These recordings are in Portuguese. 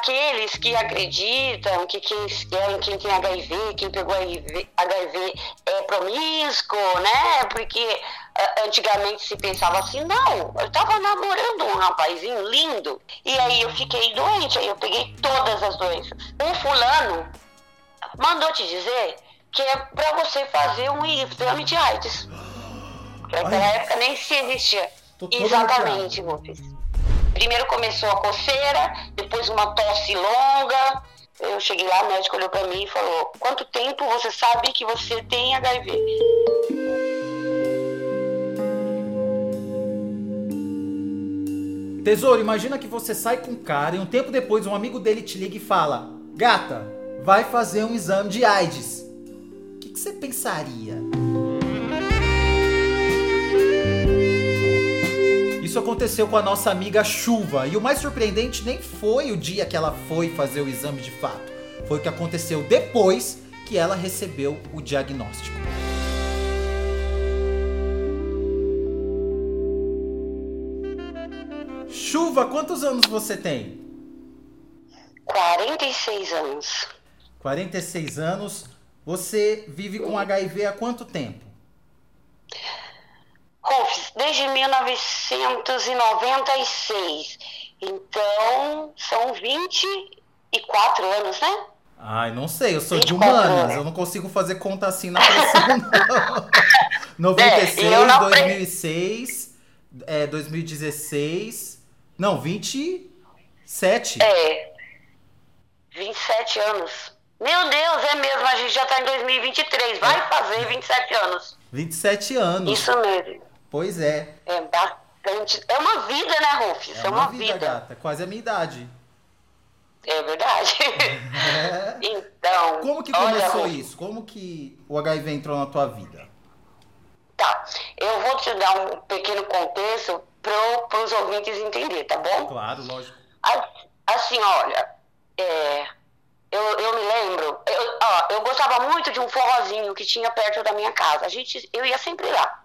aqueles que acreditam que quem, quem tem HIV, quem pegou HIV, HIV é promíscuo, né? Porque antigamente se pensava assim, não, eu estava namorando um rapazinho lindo. E aí eu fiquei doente, aí eu peguei todas as doenças. Um fulano mandou te dizer que é para você fazer um exame de AIDS. Naquela época nem se existia. Exatamente, Rufus. Primeiro começou a coceira, depois uma tosse longa. Eu cheguei lá, o médico olhou para mim e falou: Quanto tempo você sabe que você tem HIV? Tesouro, imagina que você sai com um cara e um tempo depois um amigo dele te liga e fala: Gata, vai fazer um exame de AIDS. O que, que você pensaria? Isso aconteceu com a nossa amiga Chuva. E o mais surpreendente nem foi o dia que ela foi fazer o exame de fato. Foi o que aconteceu depois que ela recebeu o diagnóstico. Chuva, quantos anos você tem? 46 anos. 46 anos. Você vive com HIV há quanto tempo? Rufus, desde 1996. Então, são 24 anos, né? Ai, não sei, eu sou de humanas, anos. eu não consigo fazer conta assim na pressão, não. 96, é, não 2006, é, 2016, não, 27. É. 27 anos. Meu Deus, é mesmo, a gente já tá em 2023. Vai é. fazer 27 anos. 27 anos. Isso mesmo. Pois é. É bastante. É uma vida, né, Rufus? É, é uma, vida, vida. Gata, quase a minha idade. É verdade. É. então. Como que começou olha, isso? Como que o HIV entrou na tua vida? Tá. Eu vou te dar um pequeno contexto para os ouvintes entender, tá bom? Claro, lógico. Assim, olha, é, eu, eu me lembro, eu, ó, eu gostava muito de um forrozinho que tinha perto da minha casa. A gente, eu ia sempre lá,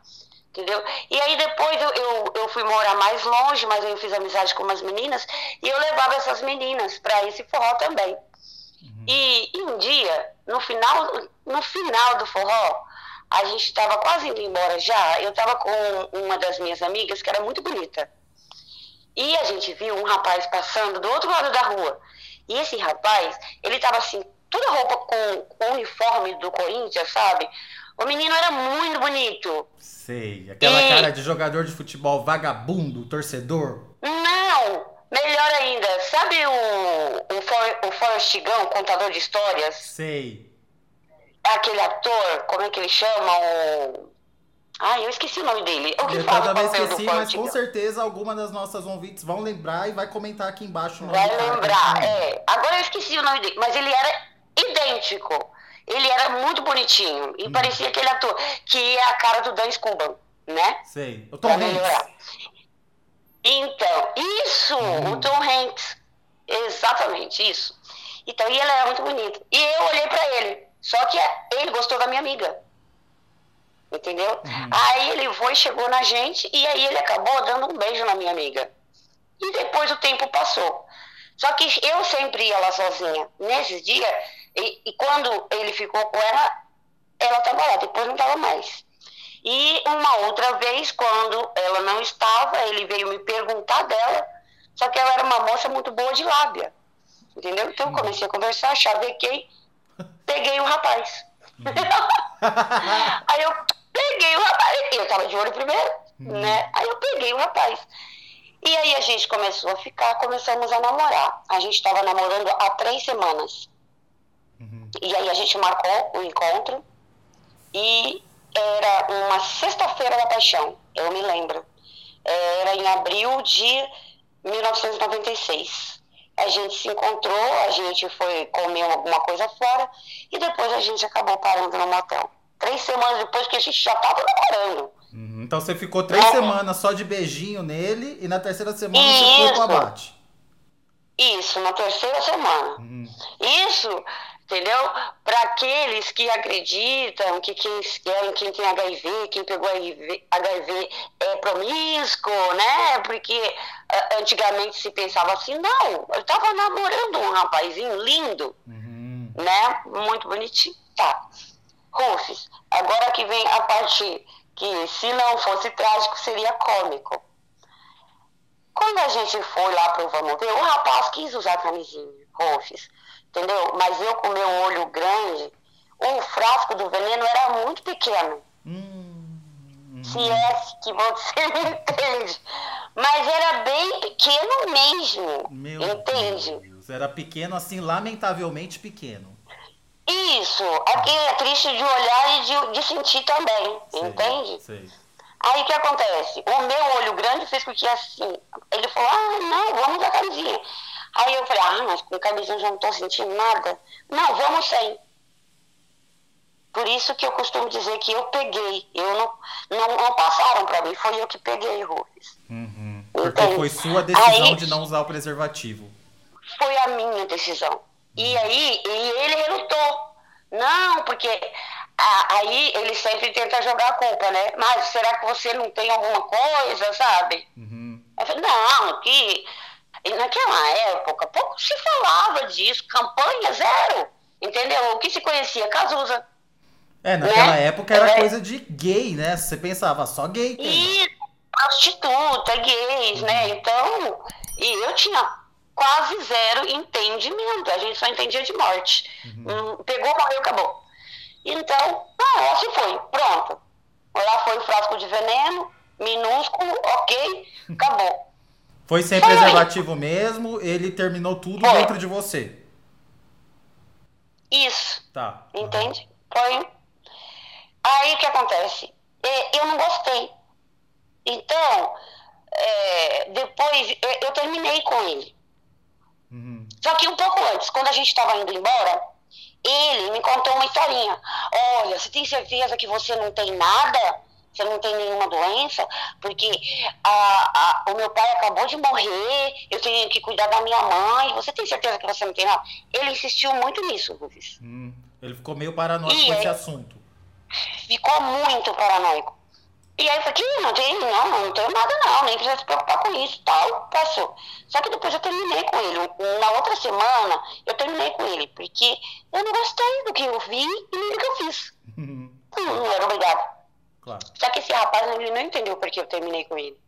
entendeu? E aí depois eu, eu, eu fui morar mais longe, mas eu fiz amizade com umas meninas e eu levava essas meninas para esse forró também. Uhum. E, e um dia, no final, no final do forró, a gente estava quase indo embora já. Eu estava com uma das minhas amigas que era muito bonita. E a gente viu um rapaz passando do outro lado da rua. E esse rapaz, ele estava assim, toda roupa com o uniforme do Corinthians, sabe? O menino era muito bonito. Sei, aquela e... cara de jogador de futebol vagabundo, torcedor. Não, melhor ainda, sabe o, o, For, o Forrest Gump, contador de histórias? Sei aquele ator, como é que ele chama? O... Ai, eu esqueci o nome dele. O que eu também esqueci, mas com certeza alguma das nossas ouvintes vão lembrar e vai comentar aqui embaixo. Vai lembrar, é. Agora eu esqueci o nome dele, mas ele era idêntico. Ele era muito bonitinho e hum. parecia aquele ator que é a cara do Dan Scuban, né? Sei. O Tom Hanks. Então, isso, hum. o Tom Hanks. Exatamente, isso. Então, e ele era muito bonito. E eu olhei para ele. Só que ele gostou da minha amiga. Entendeu? Uhum. Aí ele foi, chegou na gente e aí ele acabou dando um beijo na minha amiga. E depois o tempo passou. Só que eu sempre ia lá sozinha. Nesses dias, e, e quando ele ficou com ela, ela estava lá, depois não estava mais. E uma outra vez, quando ela não estava, ele veio me perguntar dela, só que ela era uma moça muito boa de lábia. Entendeu? Então eu comecei a conversar, chavequei peguei o rapaz. Uhum. aí eu peguei o rapaz, eu tava de olho primeiro, uhum. né? Aí eu peguei o rapaz. E aí a gente começou a ficar, começamos a namorar. A gente estava namorando há três semanas. E aí a gente marcou o encontro e era uma sexta-feira da paixão, eu me lembro. Era em abril de 1996 a gente se encontrou, a gente foi comer alguma coisa fora e depois a gente acabou parando no motel. Três semanas depois que a gente já estava namorando. Uhum, então você ficou três é. semanas só de beijinho nele e na terceira semana Isso. você foi pro abate. Isso, na terceira semana. Uhum. Isso, entendeu? Para aqueles que acreditam que quem, quem tem HIV, quem pegou HIV, HIV é promíscuo, né? Porque ah, antigamente se pensava assim, não, eu estava namorando um rapazinho lindo, uhum. né? Muito bonitinho. Tá. Rufus, agora que vem a parte que se não fosse trágico seria cômico. Quando a gente foi lá pro Vamos Ver, o rapaz quis usar camisinha, Rufus entendeu? Mas eu com meu olho grande, o frasco do veneno era muito pequeno. Hum, hum. Se é que você me entende. Mas era bem pequeno mesmo. Meu entende? Deus. Era pequeno, assim, lamentavelmente pequeno. Isso. Aqui é triste de olhar e de, de sentir também. Sei, entende? Sei. Aí o que acontece? O meu olho grande fez com que assim. Ele falou: ah, não, vamos dar camisinha. Aí eu falei, ah, mas com camisinha já não estou sentindo nada. Não, vamos sem. Por isso que eu costumo dizer que eu peguei. Eu não, não, não passaram para mim, foi eu que peguei, Rubens. Uhum. Porque então, foi sua decisão aí, de não usar o preservativo. Foi a minha decisão. E aí, e ele relutou. Não, porque aí ele sempre tenta jogar a culpa, né? Mas será que você não tem alguma coisa, sabe? Uhum. Eu falei, não, que e naquela época, pouco se falava disso, campanha zero, entendeu? O que se conhecia, Cazuza. É, naquela né? época era é. coisa de gay, né? Você pensava, só gay tem. Isso, prostituta, gays, né? uhum. né? Então, e eu tinha quase zero entendimento, a gente só entendia de morte. Uhum. Hum, pegou, morreu, acabou. Então, ah, assim foi, pronto. Lá foi o frasco de veneno, minúsculo, ok, acabou. Foi sem preservativo mesmo, ele terminou tudo dentro de você. Isso. Tá. Entende? Foi. Aí o que acontece? Eu não gostei. Então, é, depois eu terminei com ele. Uhum. Só que um pouco antes, quando a gente estava indo embora, ele me contou uma historinha. Olha, você tem certeza que você não tem nada? Você não tem nenhuma doença, porque a, a, o meu pai acabou de morrer, eu tenho que cuidar da minha mãe, você tem certeza que você não tem nada? Ele insistiu muito nisso, Rufus. Hum, ele ficou meio paranoico e com esse assunto. Ficou muito paranoico. E aí eu falei, não tem, não, não tenho nada não, nem precisa se preocupar com isso, tal, passou. Só que depois eu terminei com ele. Na outra semana, eu terminei com ele, porque eu não gostei do que eu vi e nem do que eu fiz. hum, não era obrigado. Claro. Só que esse rapaz ele não entendeu porque eu terminei com ele.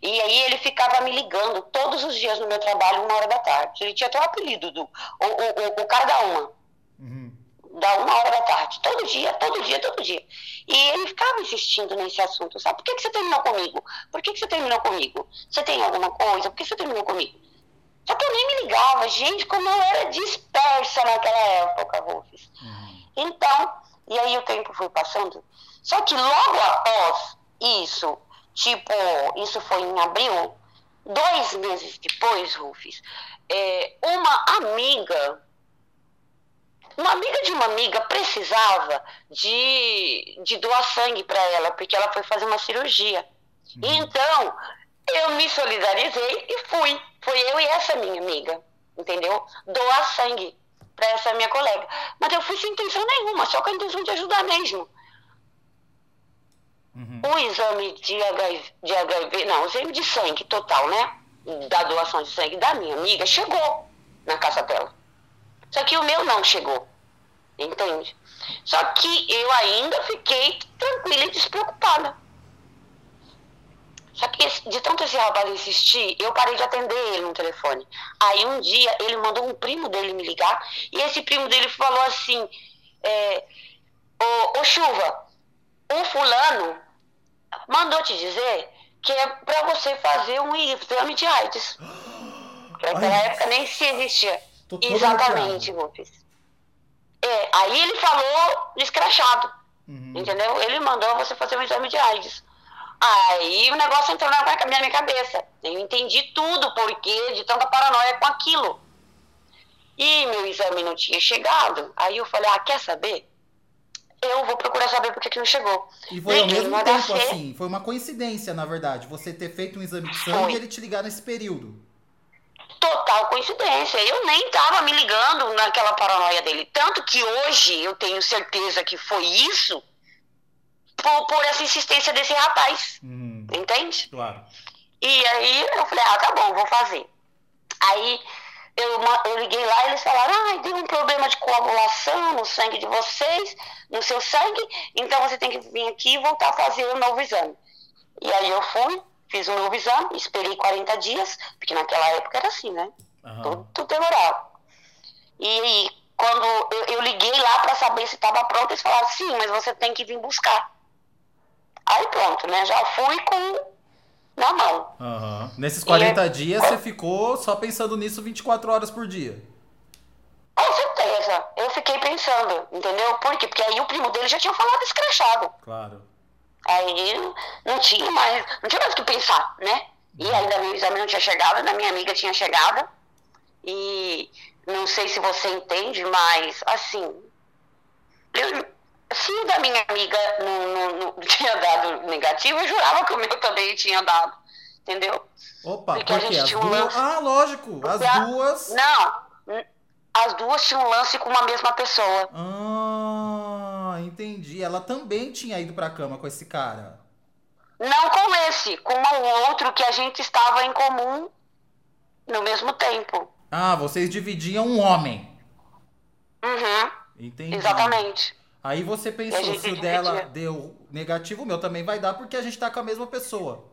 E aí ele ficava me ligando todos os dias no meu trabalho, uma hora da tarde. Ele tinha até o apelido do o, o, o, o cara da uma. Uhum. Da uma hora da tarde. Todo dia, todo dia, todo dia. E ele ficava insistindo nesse assunto, sabe? Por que, que você terminou comigo? Por que, que você terminou comigo? Você tem alguma coisa? Por que você terminou comigo? Só que eu nem me ligava, gente, como eu era dispersa naquela época, Rufus. Uhum. Então, e aí o tempo foi passando. Só que logo após isso, tipo, isso foi em abril, dois meses depois, Rufus, é, uma amiga, uma amiga de uma amiga precisava de, de doar sangue para ela, porque ela foi fazer uma cirurgia. Uhum. Então, eu me solidarizei e fui. Foi eu e essa minha amiga, entendeu? Doar sangue para essa minha colega. Mas eu fui sem intenção nenhuma, só com a intenção de ajudar mesmo. Uhum. O exame de HIV, de HIV, não, o exame de sangue total, né? Da doação de sangue da minha amiga chegou na casa dela. Só que o meu não chegou. Entende? Só que eu ainda fiquei tranquila e despreocupada. Só que de tanto esse rapaz insistir, eu parei de atender ele no telefone. Aí um dia ele mandou um primo dele me ligar e esse primo dele falou assim: é, ô, ô Chuva, um fulano mandou te dizer que é para você fazer um exame de AIDS. Naquela época nem se existia. Exatamente, Rufus. É, aí ele falou escrachado. Uhum. Entendeu? Ele mandou você fazer um exame de AIDS. Aí o negócio entrou na minha cabeça. Eu entendi tudo, porque de tanta paranoia com aquilo. E meu exame não tinha chegado. Aí eu falei, ah, quer saber? Eu vou procurar saber por que, que não chegou. E foi ao mesmo tempo, HC. assim, foi uma coincidência, na verdade, você ter feito um exame de sangue e ele te ligar nesse período. Total coincidência. Eu nem tava me ligando naquela paranoia dele. Tanto que hoje eu tenho certeza que foi isso por, por essa insistência desse rapaz. Uhum. Entende? Claro. E aí eu falei, ah, tá bom, vou fazer. Aí eu, eu liguei lá e eles falaram, ah, deu um problema de coagulação no sangue de vocês, no seu sangue, então você tem que vir aqui e voltar a fazer um novo exame. E aí eu fui, fiz um novo exame, esperei 40 dias, porque naquela época era assim, né? Uhum. Tudo, tudo demorava. E, e quando eu, eu, liguei lá para saber se estava pronto, eles falaram, sim, mas você tem que vir buscar. Aí pronto, né? Já fui com na mão. Uhum. Nesses 40 e, dias, você ficou só pensando nisso 24 horas por dia? Com certeza. Eu fiquei pensando, entendeu? Por quê? Porque aí o primo dele já tinha falado escrachado. Claro. Aí não tinha mais, não tinha mais o que pensar, né? E uhum. ainda meu exame não tinha chegado, da minha amiga tinha chegado. E não sei se você entende, mas assim, eu, se o da minha amiga não, não, não, tinha dado negativo, eu jurava que o meu também tinha dado. Entendeu? Opa, porque, porque a gente tinha um lance. Ah, lógico, as duas. Não, as duas tinham um lance com uma mesma pessoa. Ah, entendi. Ela também tinha ido pra cama com esse cara. Não com esse, com um outro que a gente estava em comum no mesmo tempo. Ah, vocês dividiam um homem. Uhum. Entendi. Exatamente. Aí você pensou, se o dela deu negativo, o meu também vai dar porque a gente tá com a mesma pessoa.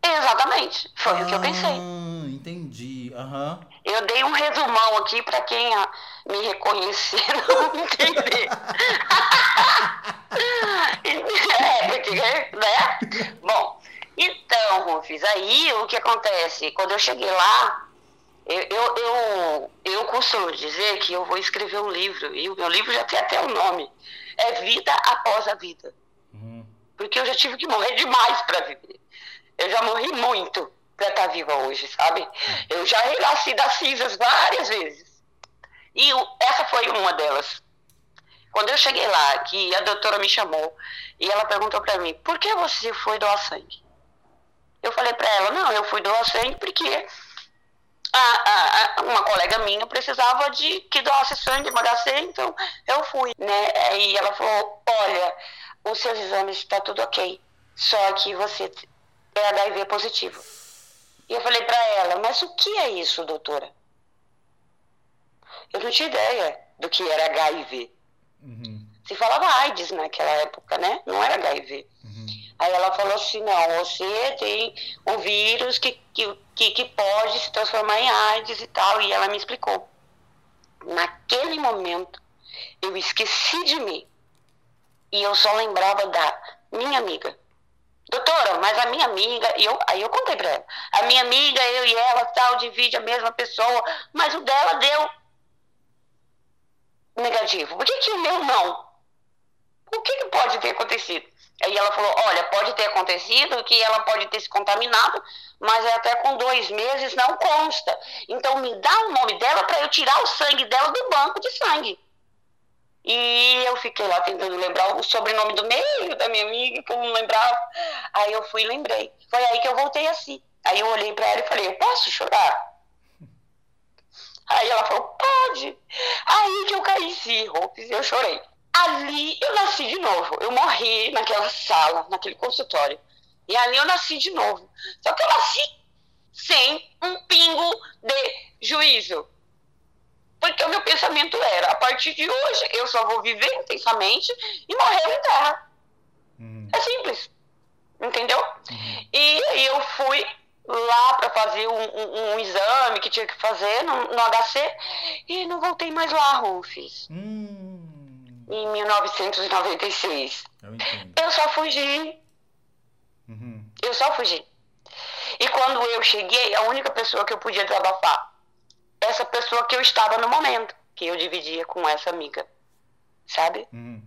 Exatamente. Foi ah, o que eu pensei. Ah, entendi. Uhum. Eu dei um resumão aqui para quem me reconhecer não entender. é, porque, né? Bom, então, Rufus, aí o que acontece? Quando eu cheguei lá, eu, eu, eu, eu costumo dizer que eu vou escrever um livro, e o meu livro já tem até o um nome. É Vida Após a Vida. Uhum. Porque eu já tive que morrer demais para viver. Eu já morri muito para estar tá viva hoje, sabe? Eu já renasci das cinzas várias vezes. E eu, essa foi uma delas. Quando eu cheguei lá, que a doutora me chamou, e ela perguntou para mim, por que você foi doar sangue? Eu falei para ela, não, eu fui doar sangue porque a, a, uma colega minha precisava de que doasse sangue, emagrecer, então eu fui, né? E ela falou, olha, os seus exames está tudo ok, só que você é HIV positivo. E eu falei para ela, mas o que é isso, doutora? Eu não tinha ideia do que era HIV. Uhum. Se falava AIDS naquela época, né? Não era HIV. Uhum. Aí ela falou assim, não, você tem um vírus que, que, que, que pode se transformar em AIDS e tal. E ela me explicou. Naquele momento, eu esqueci de mim. E eu só lembrava da minha amiga. Doutora, mas a minha amiga, eu, aí eu contei pra ela, a minha amiga, eu e ela, tal, divide a mesma pessoa, mas o dela deu negativo. Por que, que o meu não? O que, que pode ter acontecido? Aí ela falou: olha, pode ter acontecido que ela pode ter se contaminado, mas é até com dois meses não consta. Então me dá o nome dela para eu tirar o sangue dela do banco de sangue. E eu fiquei lá tentando lembrar o sobrenome do meio da minha amiga, que eu não lembrava. Aí eu fui e lembrei. Foi aí que eu voltei assim. Aí eu olhei para ela e falei: eu posso chorar? Aí ela falou: pode. Aí que eu caí sim, eu chorei. Ali eu nasci de novo. Eu morri naquela sala, naquele consultório. E ali eu nasci de novo. Só que eu nasci sem um pingo de juízo. Porque o meu pensamento era: a partir de hoje eu só vou viver intensamente e morrer em terra. Uhum. É simples. Entendeu? Uhum. E aí eu fui lá para fazer um, um, um, exame que tinha que fazer no, no HC e não voltei mais lá, Rufus. Uhum em 1996. Eu, eu só fugi. Uhum. Eu só fugi. E quando eu cheguei, a única pessoa que eu podia desabafar, essa pessoa que eu estava no momento, que eu dividia com essa amiga, sabe? Uhum.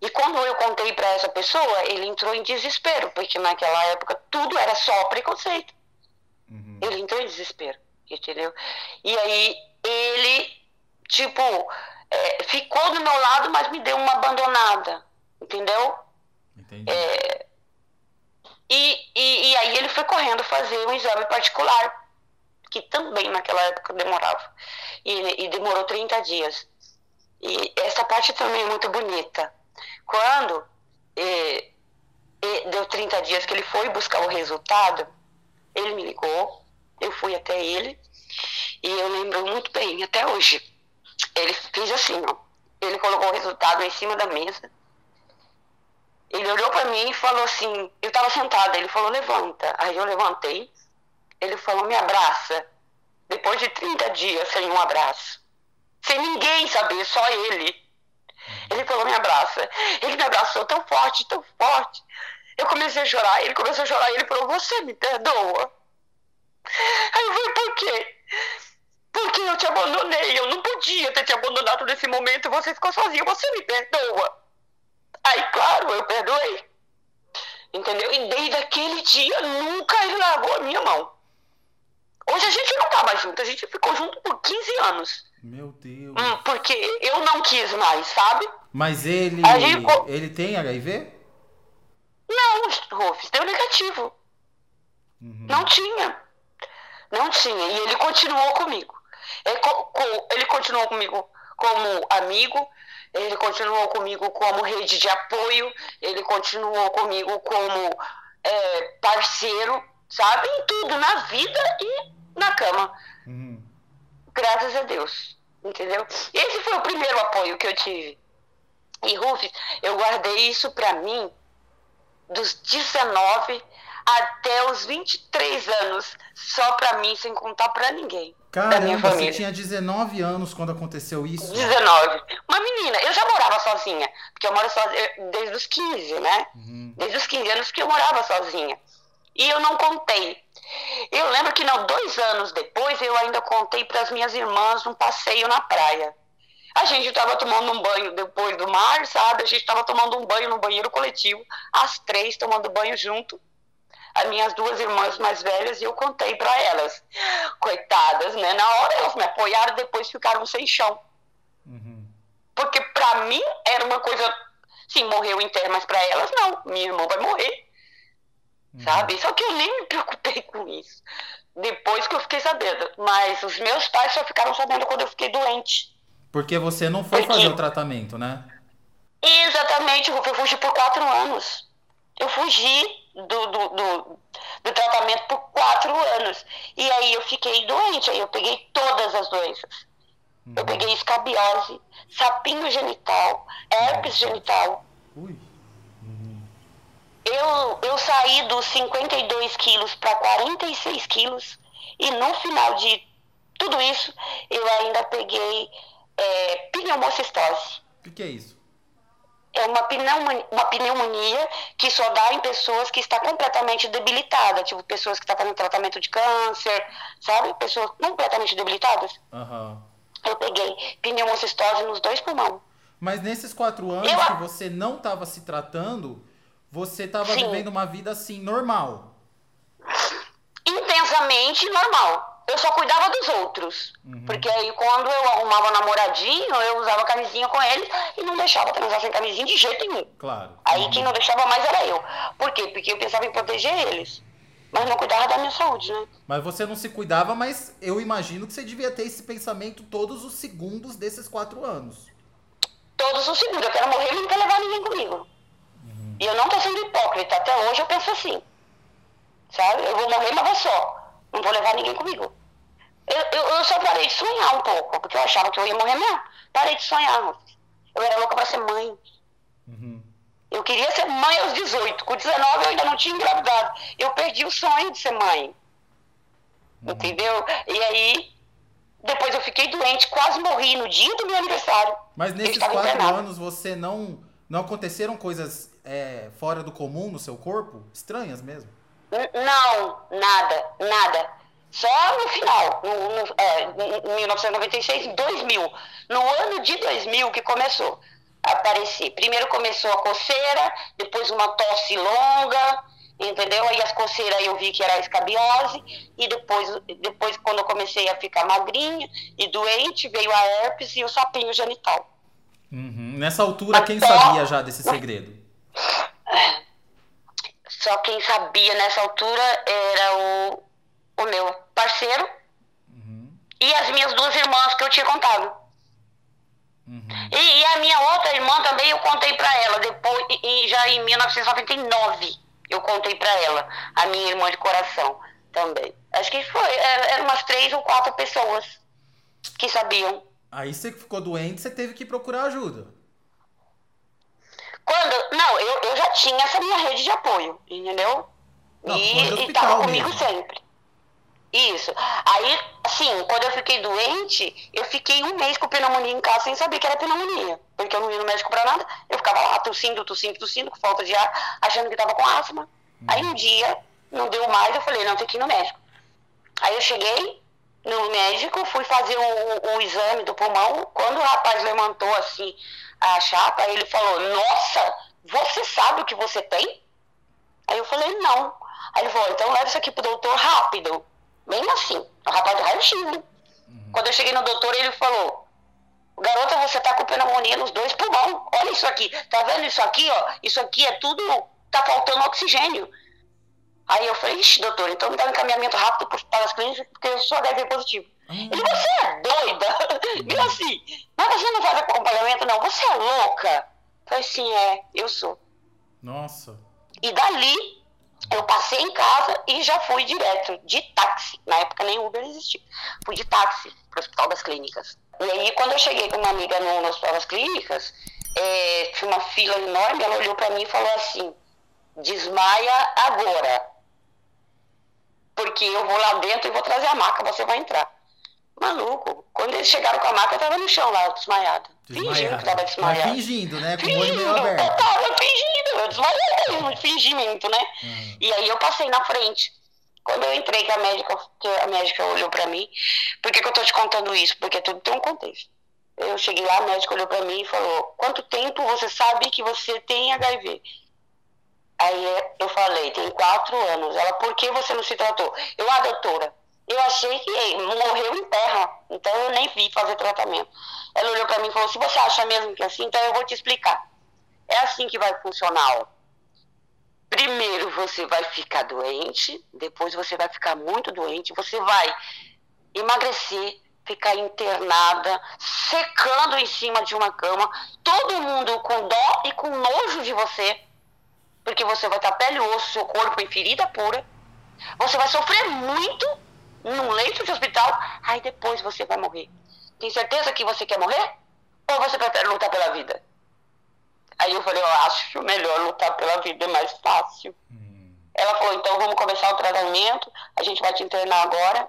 E quando eu contei para essa pessoa, ele entrou em desespero, porque naquela época tudo era só preconceito. Uhum. Ele entrou em desespero, entendeu? E aí ele, tipo, é, ficou do meu lado, mas me deu uma abandonada, entendeu? Entendi. É, e, e, e, aí ele foi correndo fazer um exame particular. que também naquela época demorava. E, e demorou 30 dias. E essa parte também é muito bonita. Quando e, e deu 30 dias que ele foi buscar o resultado, ele me ligou, eu fui até ele, e eu lembro muito bem, até hoje. Ele fez assim, ó. Ele colocou o resultado em cima da mesa. Ele olhou para mim e falou assim, eu estava sentada, ele falou, levanta. Aí eu levantei. Ele falou, me abraça. Depois de 30 dias sem um abraço. Sem ninguém saber, só ele. Ele falou, me abraça. Ele me abraçou tão forte, tão forte. Eu comecei a chorar, ele começou a chorar ele falou, você me perdoa. Aí eu falei, por quê? Porque eu te abandonei, eu não podia ter te abandonado nesse momento, você ficou sozinha, você me perdoa. Aí, claro, eu perdoei. Entendeu? E desde aquele dia, nunca ele largou a minha mão. Hoje a gente não tá mais junto, a gente ficou junto por 15 anos. Meu Deus. Hum, porque eu não quis mais, sabe? Mas ele. Gente... Ele tem HIV? Não, Rufus, deu negativo. Uhum. Não tinha. Não tinha. E ele continuou comigo. Ele, continuou comigo como amigo, ele continuou comigo como rede de apoio, ele continuou comigo como é, parceiro, sabe? Em tudo, na vida e na cama. Uhum. Graças a Deus. Entendeu? Esse foi o primeiro apoio que eu tive. E Rufus, eu guardei isso para mim dos 19 até os 23 anos, só para mim, sem contar para ninguém. Caramba, você tinha 19 anos quando aconteceu isso? 19. Uma menina, eu já morava sozinha, porque eu moro sozinha desde os 15, né? Uhum. Desde os 15 anos que eu morava sozinha. E eu não contei. Eu lembro que não, dois anos depois eu ainda contei para as minhas irmãs num passeio na praia. A gente estava tomando um banho depois do mar, sabe? A gente estava tomando um banho no banheiro coletivo, as três tomando banho junto as minhas duas irmãs mais velhas e eu contei para elas. Coitadas, né? Na hora elas me apoiaram, depois ficaram sem chão. Uhum. Porque para mim era uma coisa. Sim, morreu inteiro, mas para elas não. Minha irmã vai morrer. Uhum. Sabe? Só que eu nem me preocupei com isso. Depois que eu fiquei sabendo. Mas os meus pais só ficaram sabendo quando eu fiquei doente. Porque você não foi Porque... fazer o tratamento, né? Exatamente, eu fugi por quatro anos. Eu fugi do, do, do, do, tratamento por quatro anos. E aí eu fiquei doente, aí eu peguei todas as doenças. Uhum. Eu peguei escabiose, sapinho genital, herpes genital. Ui. Uhum. Eu, eu saí dos 52 quilos para 46 quilos e no final de tudo isso eu ainda peguei é, pneumocistose. O que, que é isso? É uma pneumonia, uma pneumonia que só dá em pessoas que está completamente debilitada, tipo pessoas que estão tá fazendo tratamento de câncer, sabe? Pessoas completamente debilitadas. Uhum. Eu peguei pneumocistose nos dois pulmões. Mas nesses quatro anos Eu... que você não estava se tratando, você estava vivendo uma vida assim, normal. Intensamente normal eu só cuidava dos outros. Uhum. Porque aí quando eu arrumava namoradinho, eu usava camisinha com eles e não deixava transar sem camisinha de jeito nenhum. Claro. Aí uhum. quem não deixava mais era eu. Por quê? Porque eu pensava em proteger eles. Mas não cuidava da minha saúde, né? Mas você não se cuidava, mas eu imagino que você devia ter esse pensamento todos os segundos desses quatro anos. Todos os segundos. Eu quero morrer e não quero levar ninguém comigo. Uhum. E eu não tô sendo hipócrita. Até hoje eu penso assim. Sabe? Eu vou morrer, mas vou só. Não vou levar ninguém comigo. Eu, eu, eu, só parei de sonhar um pouco, porque eu achava que eu ia morrer mesmo. Parei de sonhar. Eu era louca pra ser mãe. Uhum. Eu queria ser mãe aos 18. Com 19 eu ainda não tinha engravidado. Eu perdi o sonho de ser mãe. Uhum. Entendeu? E aí, depois eu fiquei doente, quase morri no dia do meu aniversário. Mas nesses quatro internado. anos você não. Não aconteceram coisas é, fora do comum no seu corpo? Estranhas mesmo? Não, nada, nada. Só no final, no, no, é, em 1996, 2000. No ano de 2000 que começou a aparecer. Primeiro começou a coceira, depois uma tosse longa, entendeu? Aí as coceiras eu vi que era escabiose, e depois, depois quando eu comecei a ficar magrinha e doente, veio a herpes e o sapinho genital. Uhum. Nessa altura, quem sabia já desse segredo? Só quem sabia nessa altura era o, o meu parceiro, e as minhas duas irmãs que eu tinha contado. Uhum. E, e, a minha outra irmã também eu contei para ela, depois, e, já em 1999 eu contei para ela, a minha irmã de coração também. Acho que foi, eram umas três ou quatro pessoas que sabiam. Aí você ficou doente, você teve que procurar ajuda. Quando, não, eu, eu já tinha essa minha rede de apoio, entendeu? Não, e, e tava comigo mesmo. sempre. Isso. Aí, assim, quando eu fiquei doente, eu fiquei um mês com pneumonia em casa sem saber que era pneumonia. Porque eu não ia no médico pra nada. Eu ficava lá tossindo, tossindo, tossindo, com falta de ar, achando que tava com asma. Hum. Aí um dia, não deu mais, eu falei, não, tem que ir no médico. Aí eu cheguei no médico, fui fazer o, o exame do pulmão. Quando o rapaz levantou assim a chapa, ele falou, nossa, você sabe o que você tem? Aí eu falei, não. Aí ele falou, então leva isso aqui pro doutor rápido. Bem assim, o rapaz do raio-x, né? Uhum. Quando eu cheguei no doutor, ele falou, garota, você tá com pneumonia nos dois pulmões. Olha isso aqui, tá vendo isso aqui, ó? Isso aqui é tudo, tá faltando oxigênio. Aí eu falei, ixi, doutor, então me dá um encaminhamento rápido para as clínicas, porque eu sou HIV positivo. Ele, você é doida? Uhum. assim, mas você não faz acompanhamento, não? Você é louca? Falei, sim, é, eu sou. Nossa. E dali, eu passei em casa e já fui direto, de táxi. Na época nem Uber existia. Fui de táxi para o Hospital das Clínicas. E aí, quando eu cheguei com uma amiga no, no Hospital das Clínicas, é, tinha uma fila enorme, ela olhou para mim e falou assim, desmaia agora. Porque eu vou lá dentro e vou trazer a maca, você vai entrar. Maluco. Quando eles chegaram com a maca, eu tava no chão lá, desmaiado. Fingindo que tava desmaiado. Mas fingindo, né? Com fingindo, o. Eu tava fingindo, eu desmaiei fingimento, né? Uhum. E aí eu passei na frente. Quando eu entrei, que a médica, que a médica olhou pra mim, por que, que eu tô te contando isso? Porque tudo tem um contexto. Eu cheguei lá, a médica olhou pra mim e falou, quanto tempo você sabe que você tem HIV? Aí eu falei, tem quatro anos. Ela, por que você não se tratou? Eu, ah, doutora, eu achei que morreu em terra, então eu nem vi fazer tratamento. Ela olhou para mim e falou: se você acha mesmo que é assim, então eu vou te explicar. É assim que vai funcionar. Ó. Primeiro você vai ficar doente, depois você vai ficar muito doente, você vai emagrecer, ficar internada, secando em cima de uma cama, todo mundo com dó e com nojo de você, porque você vai estar pele e osso, seu corpo em ferida pura. Você vai sofrer muito num leito de hospital, aí depois você vai morrer. Tem certeza que você quer morrer? Ou você quer lutar pela vida? Aí eu falei, eu acho melhor lutar pela vida, é mais fácil. Hum. Ela falou, então vamos começar o tratamento, a gente vai te internar agora.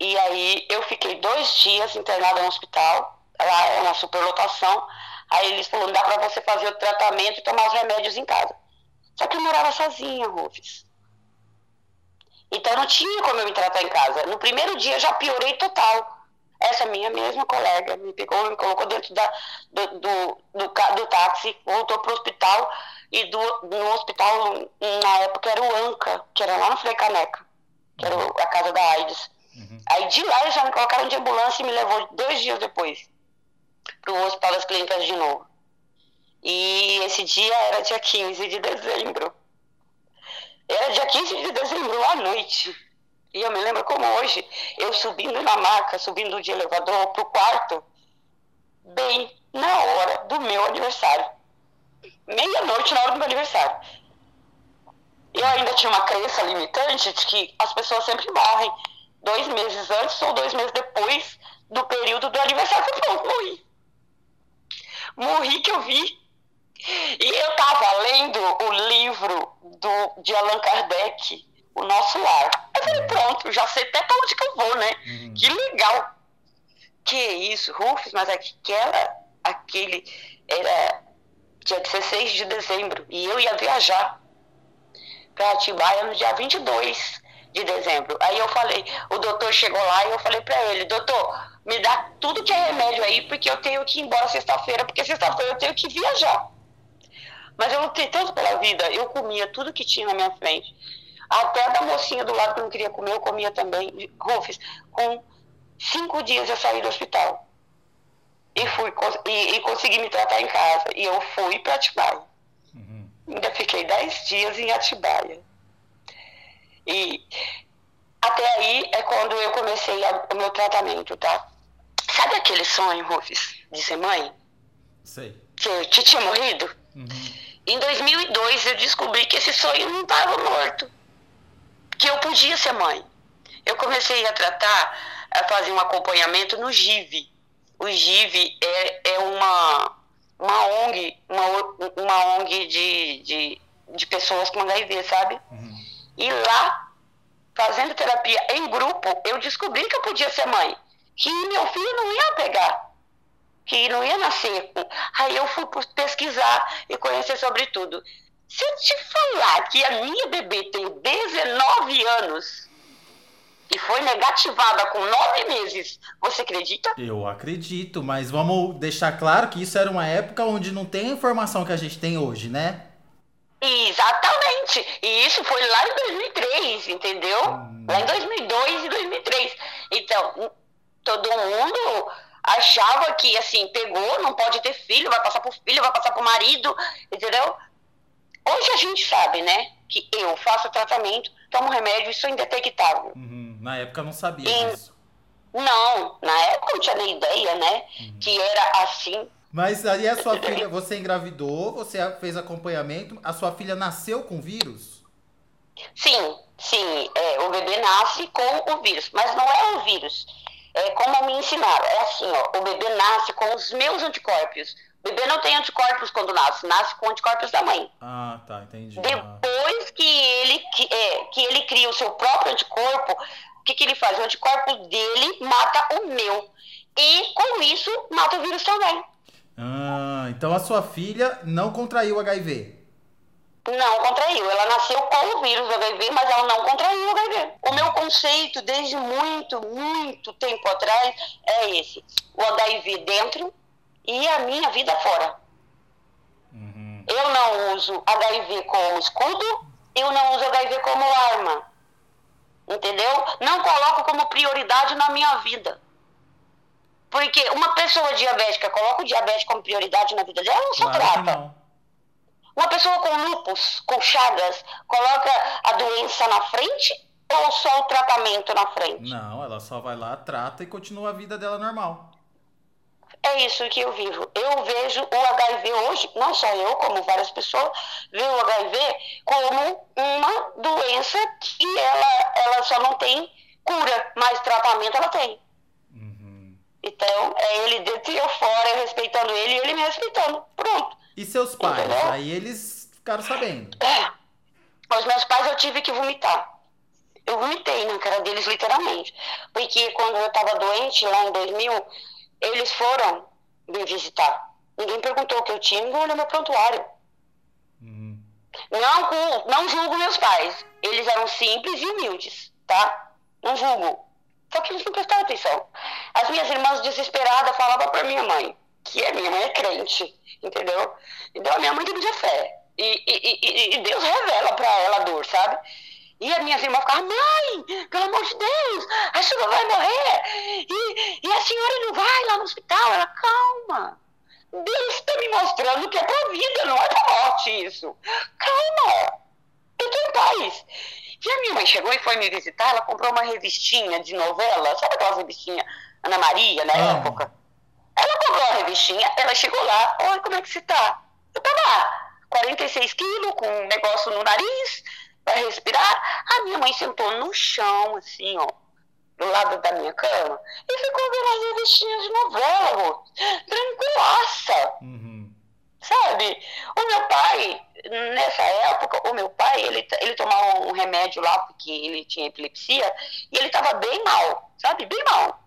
E aí eu fiquei dois dias internada no hospital, lá é uma superlotação. Aí eles falaram, dá pra você fazer o tratamento e tomar os remédios em casa. Só que eu morava sozinha, Rufus. Então não tinha como eu me tratar em casa. No primeiro dia já piorei total. Essa minha mesma colega me pegou, me colocou dentro da, do, do, do, do táxi, voltou para o hospital e do, no hospital, na época, era o ANCA, que era lá no Frei Caneca, que era a casa da AIDS. Uhum. Aí de lá eles já me colocaram de ambulância e me levou dois dias depois para o Hospital das Clínicas de novo. E esse dia era dia 15 de dezembro. Era dia 15 de dezembro, à noite. E eu me lembro como hoje, eu subindo na maca, subindo de elevador para o quarto, bem na hora do meu aniversário. Meia-noite na hora do meu aniversário. Eu ainda tinha uma crença limitante de que as pessoas sempre morrem dois meses antes ou dois meses depois do período do aniversário. Eu pronto, morri. Morri que eu vi e eu estava lendo o livro do, de Allan Kardec, O Nosso Lar. Eu falei, pronto, já sei até para onde que eu vou, né? Uhum. Que legal. Que isso, Rufus, mas aquela, aquele, era dia 16 de dezembro, e eu ia viajar para Atibaia no dia 22 de dezembro. Aí eu falei, o doutor chegou lá e eu falei para ele, doutor, me dá tudo que é remédio aí, porque eu tenho que ir embora sexta-feira, porque sexta-feira eu tenho que viajar. Mas eu lutei tanto pela vida, eu comia tudo que tinha na minha frente. Até da mocinha do lado que não queria comer, eu comia também. Rufus, com cinco dias eu saí do hospital. E, fui, e, e consegui me tratar em casa. E eu fui para Atibaia. Uhum. Ainda fiquei dez dias em Atibaia. E até aí é quando eu comecei a, o meu tratamento, tá? Sabe aquele sonho, Rufus, de ser mãe? Sei. Que eu te tinha morrido? Uhum. Em 2002 eu descobri que esse sonho não estava morto. Que eu podia ser mãe. Eu comecei a tratar, a fazer um acompanhamento no GIV. O GIV é, é uma, uma ONG, uma, uma ONG de, de, de pessoas com HIV, sabe? Uhum. E lá, fazendo terapia em grupo, eu descobri que eu podia ser mãe. Que meu filho não ia pegar que não ia nascer. Aí eu fui pesquisar e conhecer sobre tudo. Se eu te falar que a minha bebê tem 19 anos e foi negativada com 9 meses, você acredita? Eu acredito, mas vamos deixar claro que isso era uma época onde não tem a informação que a gente tem hoje, né? Exatamente. E isso foi lá em 2003, entendeu? Hum. Lá em 2002 e 2003. Então, todo mundo achava que, assim, pegou, não pode ter filho, vai passar por filho, vai passar por marido, entendeu? Hoje a gente sabe, né, que eu faço tratamento, tomo remédio, isso é indetectável. Uhum. Na época não sabia e, disso. Não, na época não tinha nem ideia, né, uhum. que era assim. Mas aí a sua filha, você engravidou, você fez acompanhamento, a sua filha nasceu com vírus? Sim, sim, é, o bebê nasce com o vírus, mas não é o vírus é, como me ensinaram, é assim, ó, o bebê nasce com os meus anticorpos. O bebê não tem anticorpos quando nasce, nasce com anticorpos da mãe. Ah, tá, entendi. Depois que ele, que, é, que ele cria o seu próprio anticorpo, o que, que ele faz? O anticorpo dele mata o meu. E com isso mata o vírus também. Ah, então a sua filha não contraiu HIV? Não contraiu. Ela nasceu com o vírus do HIV, mas ela não contraiu o HIV. O meu conceito, desde muito, muito tempo atrás, é esse: o HIV dentro e a minha vida fora. Uhum. Eu não uso HIV como escudo, eu não uso HIV como arma. Entendeu? Não coloco como prioridade na minha vida. Porque uma pessoa diabética coloca o diabetes como prioridade na vida dela, ela não se claro trata. Uma pessoa com lupus, com chagas, coloca a doença na frente ou só o tratamento na frente? Não, ela só vai lá, trata e continua a vida dela normal. É isso que eu vivo. Eu vejo o HIV hoje, não só eu, como várias pessoas, veem o HIV como uma doença que ela, ela só não tem cura, mas tratamento ela tem. Uhum. Então, é ele dentro e eu fora, eu respeitando ele e ele me respeitando. Pronto. E seus pais? Entendeu? Aí eles ficaram sabendo. É. Os meus pais eu tive que vomitar. Eu vomitei na cara deles, literalmente. Porque quando eu estava doente, lá em 2000, eles foram me visitar. Ninguém perguntou o que eu tinha, ninguém olhou meu prontuário. Uhum. Não, não julgo meus pais. Eles eram simples e humildes, tá? Não julgo. Só que eles não prestaram atenção. As minhas irmãs desesperadas falavam para minha mãe, que a minha mãe é crente entendeu? Então a minha mãe tem muita fé. E, e, e, Deus revela para ela a dor, sabe? E as minhas irmãs ficavam, mãe, pelo amor de Deus, a senhora vai morrer. E, e a senhora não vai lá no hospital. Ela, calma. Deus está me mostrando que é para vida, não é para morte isso. Calma. Eu tenho paz. E a minha mãe chegou e foi me visitar, ela comprou uma revistinha de novela, sabe aquelas revistinhas Ana Maria, na ah. época? Ela comprou a revistinha, ela chegou lá, oi, como é que você tá? Eu tava lá, 46 quilos, com um negócio no nariz, para respirar. A minha mãe sentou no chão, assim, ó, do lado da minha cama, e ficou vendo as revistinhas de novela, tranquilaça. Uhum. Sabe? O meu pai, nessa época, o meu pai, ele, ele tomava um remédio lá, porque ele tinha epilepsia, e ele tava bem mal, sabe? Bem mal.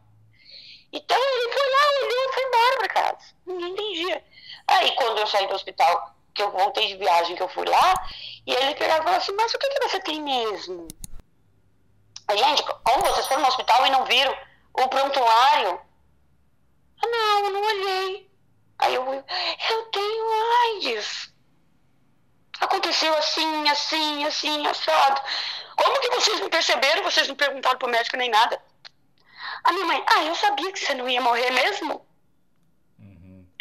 Então ele foi lá, olhou e foi embora para casa. Ninguém entendia. Aí quando eu saí do hospital, que eu voltei de viagem, que eu fui lá, e ele pegava e falou assim, mas o que, que você tem mesmo? Gente, como vocês foram no hospital e não viram o prontuário? Ah, não, eu não olhei. Aí eu, eu tenho AIDS. Aconteceu assim, assim, assim, assado. Como que vocês não perceberam? Vocês não perguntaram pro médico nem nada. A minha mãe, ah, eu sabia que você não ia morrer mesmo.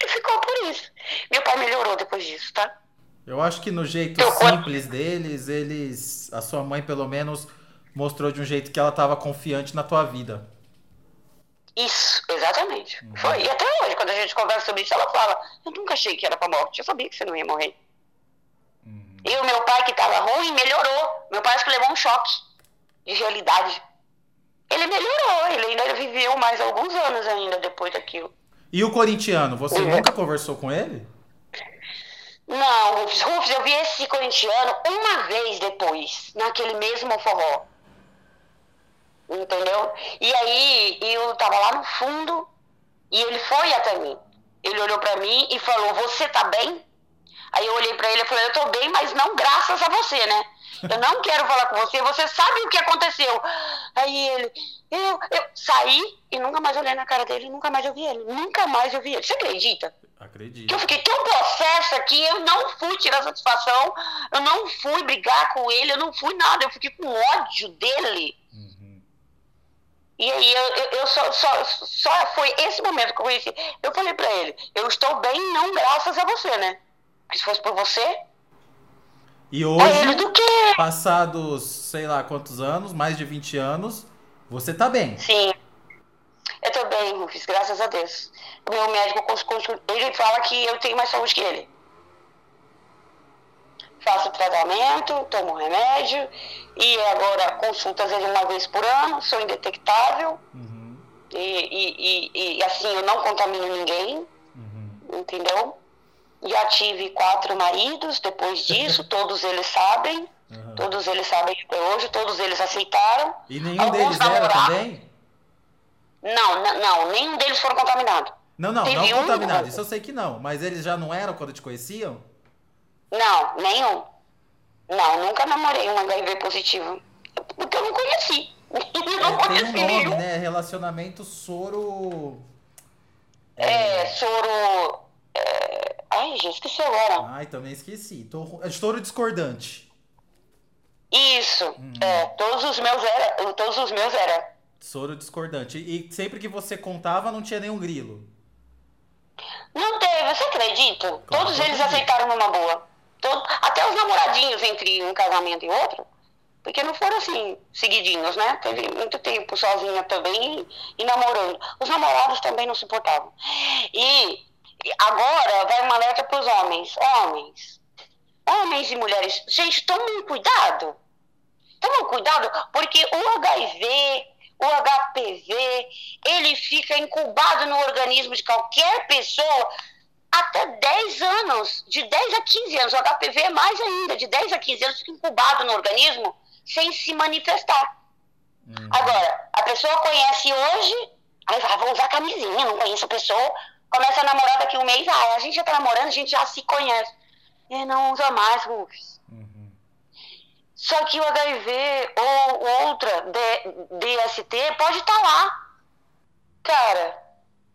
E ficou por isso. Meu pai melhorou depois disso, tá? Eu acho que no jeito eu, simples deles, eles. A sua mãe, pelo menos, mostrou de um jeito que ela estava confiante na tua vida. Isso, exatamente. Uhum. Foi. E até hoje, quando a gente conversa sobre isso, ela fala: Eu nunca achei que era pra morte, eu sabia que você não ia morrer. Uhum. E o meu pai, que estava ruim, melhorou. Meu pai acho que levou um choque de realidade. Ele melhorou, ele ainda viveu mais alguns anos ainda depois daquilo. E o corintiano, você uhum. nunca conversou com ele? Não, Rufus, Rufus, eu vi esse corintiano uma vez depois, naquele mesmo forró. Entendeu? E aí eu tava lá no fundo e ele foi até mim. Ele olhou para mim e falou: Você tá bem? Aí eu olhei para ele e falei: Eu tô bem, mas não graças a você, né? Eu não quero falar com você, você sabe o que aconteceu. Aí ele, eu, eu saí e nunca mais olhei na cara dele, nunca mais eu vi ele. Nunca mais eu vi ele. Você acredita? Acredito. Que eu fiquei tão possessa que eu não fui tirar satisfação, eu não fui brigar com ele, eu não fui nada, eu fiquei com ódio dele. Uhum. E aí eu, eu, eu só, só, só foi esse momento que eu conheci. Eu falei pra ele, eu estou bem não graças a você, né? Porque se fosse por você, e hoje, passados sei lá quantos anos, mais de 20 anos, você tá bem. Sim. Eu tô bem, Rufus, graças a Deus. O meu médico, ele fala que eu tenho mais saúde que ele. Faço tratamento, tomo remédio, e agora consultas ele uma vez por ano, sou indetectável. Uhum. E, e, e, e, assim, eu não contamino ninguém, uhum. entendeu? Já tive quatro maridos depois disso, todos eles sabem. Uhum. Todos eles sabem até hoje, todos eles aceitaram. E nenhum Alguns deles era também? Não, não, nenhum deles foram contaminados. Não, não, Teve não um... contaminados. Isso eu sei que não. Mas eles já não eram quando te conheciam? Não, nenhum. Não, nunca namorei um HIV positivo. Porque eu não conheci. não é, conheci tem um nome, nenhum. né? Relacionamento soro. É, é soro. Ai, já esqueci agora. Ai, também esqueci. Tô... É estouro discordante. Isso. Hum. É, todos os meus era. Todos os meus era. Soro discordante. E sempre que você contava, não tinha nenhum grilo. Não teve, você acredita? Claro, Todos eles acredito. aceitaram numa boa. Todo, até os namoradinhos entre um casamento e outro. Porque não foram assim, seguidinhos, né? Teve muito tempo sozinha também e namorando. Os namorados também não se importavam. E agora vai uma alerta para os homens. Homens. Homens e mulheres. Gente, tomem cuidado. Tomem cuidado, porque o HIV, o HPV, ele fica incubado no organismo de qualquer pessoa até 10 anos, de 10 a 15 anos. O HPV é mais ainda, de 10 a 15 anos fica incubado no organismo sem se manifestar. Uhum. Agora, a pessoa conhece hoje, aí vai, vou usar camisinha, não conheço a pessoa, começa a namorar daqui um mês, ah, a gente já tá namorando, a gente já se conhece. E não usa mais, Rufus. Só que o HIV ou outra DST pode estar tá lá. Cara,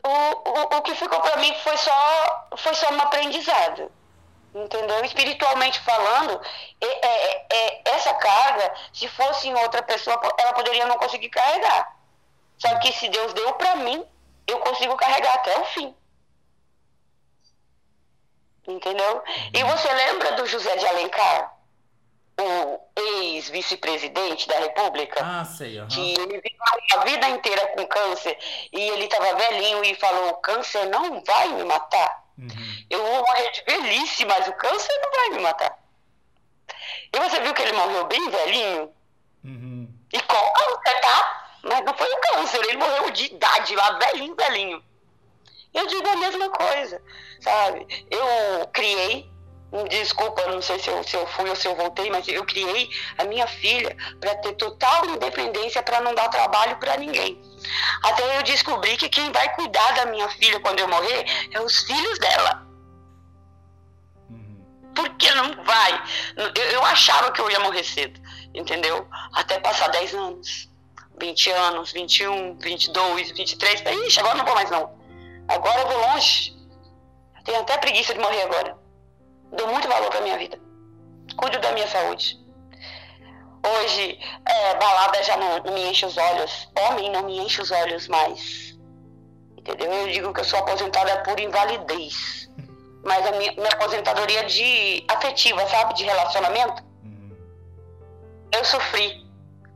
o, o, o que ficou para mim foi só, foi só um aprendizado. Entendeu? Espiritualmente falando, é, é, é, essa carga, se fosse em outra pessoa, ela poderia não conseguir carregar. Só que se Deus deu para mim, eu consigo carregar até o fim. Entendeu? E você lembra do José de Alencar? o ex-vice-presidente da República, ah, sei, uhum. que ele viveu a vida inteira com câncer e ele estava velhinho e falou: o câncer não vai me matar. Uhum. Eu vou morrer de velhice, mas o câncer não vai me matar. E você viu que ele morreu bem velhinho? Uhum. E com câncer, tá? Mas não foi o câncer, ele morreu de idade lá, velhinho, velhinho. Eu digo a mesma coisa, sabe? Eu criei Desculpa, não sei se eu, se eu fui ou se eu voltei, mas eu criei a minha filha para ter total independência, para não dar trabalho para ninguém. Até eu descobri que quem vai cuidar da minha filha quando eu morrer é os filhos dela. Uhum. Porque não vai. Eu, eu achava que eu ia morrer cedo, entendeu? Até passar 10 anos, 20 anos, 21, 22, 23. Ixi, agora não vou mais não. Agora eu vou longe. Tenho até preguiça de morrer agora. Dou muito valor para minha vida. Cuido da minha saúde. Hoje, é, balada já não, não, me enche os olhos. Homem não me enche os olhos mais. Entendeu? Eu digo que eu sou aposentada por invalidez. Mas a minha, minha aposentadoria de afetiva, sabe? De relacionamento. Eu sofri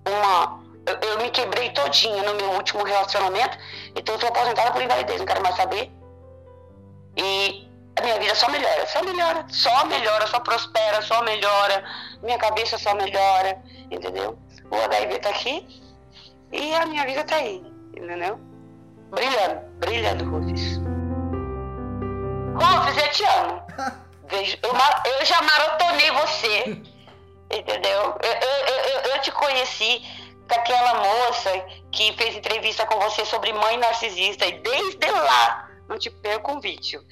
uma. Eu, eu, me quebrei todinha no meu último relacionamento, então eu tô aposentada por invalidez, não quero mais saber. E a minha vida só melhora, só melhora, só melhora, só prospera, só melhora, minha cabeça só melhora, entendeu? O HIV tá aqui e a minha vida tá aí, entendeu? Brilhando, brilhando, Rufus. Rufus, eu te amo. Eu, eu já maratonei você, entendeu? Eu, eu, eu, eu te conheci daquela moça que fez entrevista com você sobre mãe narcisista e desde lá não te perco um vídeo.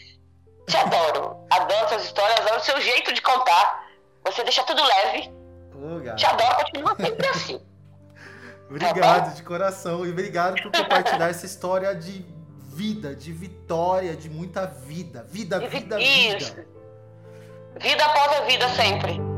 Te adoro. Adoro suas histórias, adoro o seu jeito de contar. Você deixa tudo leve. Oh, Te adoro, continua sempre assim. obrigado tá de coração e obrigado por compartilhar essa história de vida, de vitória, de muita vida. Vida, vida, vida. Vida após a vida sempre.